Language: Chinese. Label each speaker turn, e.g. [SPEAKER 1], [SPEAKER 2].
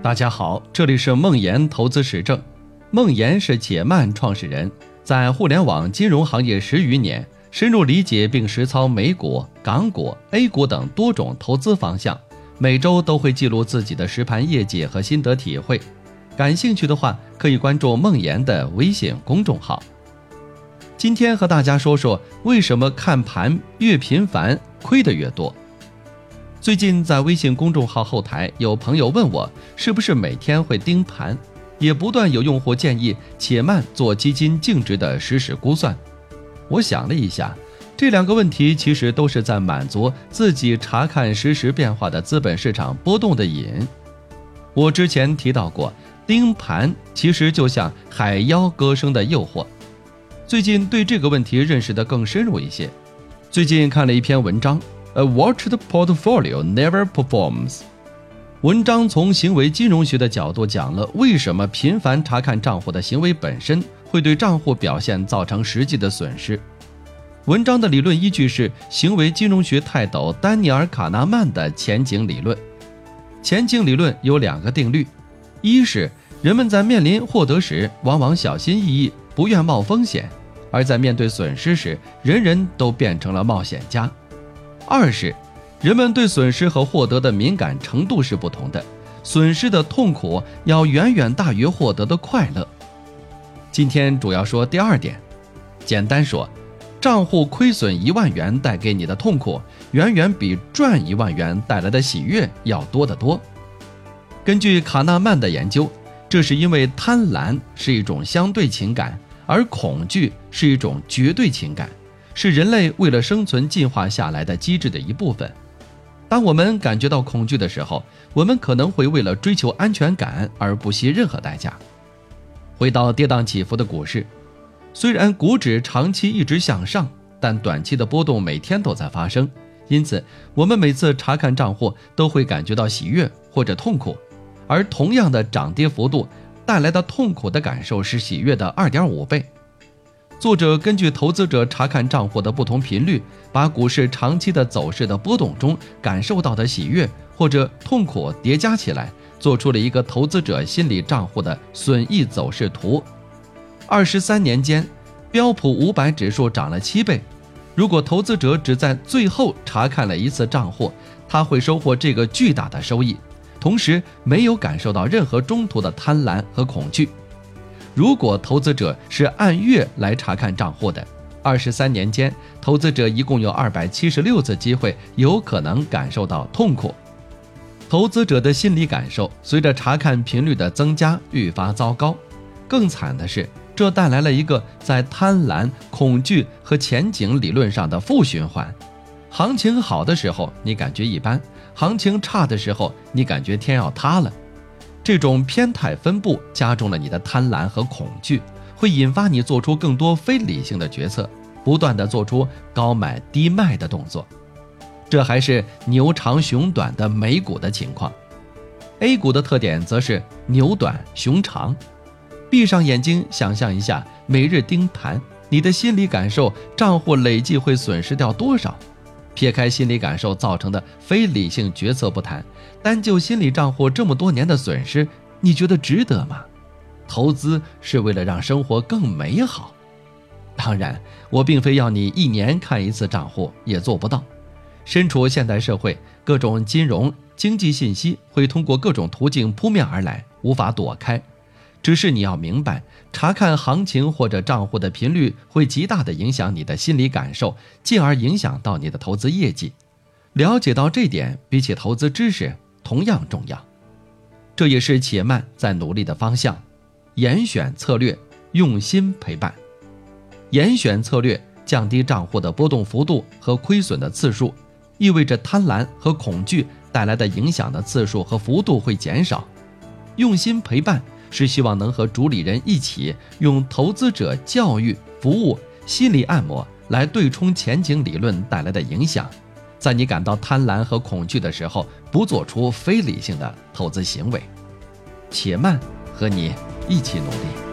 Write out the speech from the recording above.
[SPEAKER 1] 大家好，这里是梦岩投资实证。梦岩是且慢创始人，在互联网金融行业十余年，深入理解并实操美股、港股、A 股等多种投资方向，每周都会记录自己的实盘业绩和心得体会。感兴趣的话，可以关注梦岩的微信公众号。今天和大家说说为什么看盘越频繁亏得越多。最近在微信公众号后台，有朋友问我是不是每天会盯盘，也不断有用户建议且慢做基金净值的实时估算。我想了一下，这两个问题其实都是在满足自己查看实时变化的资本市场波动的瘾。我之前提到过，盯盘其实就像海妖歌声的诱惑。最近对这个问题认识的更深入一些。最近看了一篇文章。A watched portfolio never performs。文章从行为金融学的角度讲了为什么频繁查看账户的行为本身会对账户表现造成实际的损失。文章的理论依据是行为金融学泰斗丹尼尔·卡纳曼的前景理论。前景理论有两个定律：一是人们在面临获得时往往小心翼翼，不愿冒风险；而在面对损失时，人人都变成了冒险家。二是，人们对损失和获得的敏感程度是不同的，损失的痛苦要远远大于获得的快乐。今天主要说第二点，简单说，账户亏损一万元带给你的痛苦，远远比赚一万元带来的喜悦要多得多。根据卡纳曼的研究，这是因为贪婪是一种相对情感，而恐惧是一种绝对情感。是人类为了生存进化下来的机制的一部分。当我们感觉到恐惧的时候，我们可能会为了追求安全感而不惜任何代价。回到跌宕起伏的股市，虽然股指长期一直向上，但短期的波动每天都在发生。因此，我们每次查看账户都会感觉到喜悦或者痛苦，而同样的涨跌幅度带来的痛苦的感受是喜悦的二点五倍。作者根据投资者查看账户的不同频率，把股市长期的走势的波动中感受到的喜悦或者痛苦叠加起来，做出了一个投资者心理账户的损益走势图。二十三年间，标普五百指数涨了七倍。如果投资者只在最后查看了一次账户，他会收获这个巨大的收益，同时没有感受到任何中途的贪婪和恐惧。如果投资者是按月来查看账户的，二十三年间，投资者一共有二百七十六次机会有可能感受到痛苦。投资者的心理感受随着查看频率的增加愈发糟糕。更惨的是，这带来了一个在贪婪、恐惧和前景理论上的负循环。行情好的时候你感觉一般，行情差的时候你感觉天要塌了。这种偏态分布加重了你的贪婪和恐惧，会引发你做出更多非理性的决策，不断的做出高买低卖的动作。这还是牛长熊短的美股的情况，A 股的特点则是牛短熊长。闭上眼睛，想象一下，每日盯盘，你的心理感受，账户累计会损失掉多少？撇开心理感受造成的非理性决策不谈，单就心理账户这么多年的损失，你觉得值得吗？投资是为了让生活更美好。当然，我并非要你一年看一次账户，也做不到。身处现代社会，各种金融经济信息会通过各种途径扑面而来，无法躲开。只是你要明白，查看行情或者账户的频率会极大的影响你的心理感受，进而影响到你的投资业绩。了解到这点，比起投资知识同样重要。这也是且慢在努力的方向。严选策略，用心陪伴。严选策略降低账户的波动幅度和亏损的次数，意味着贪婪和恐惧带来的影响的次数和幅度会减少。用心陪伴。是希望能和主理人一起用投资者教育、服务、心理按摩来对冲前景理论带来的影响，在你感到贪婪和恐惧的时候，不做出非理性的投资行为。且慢，和你一起努力。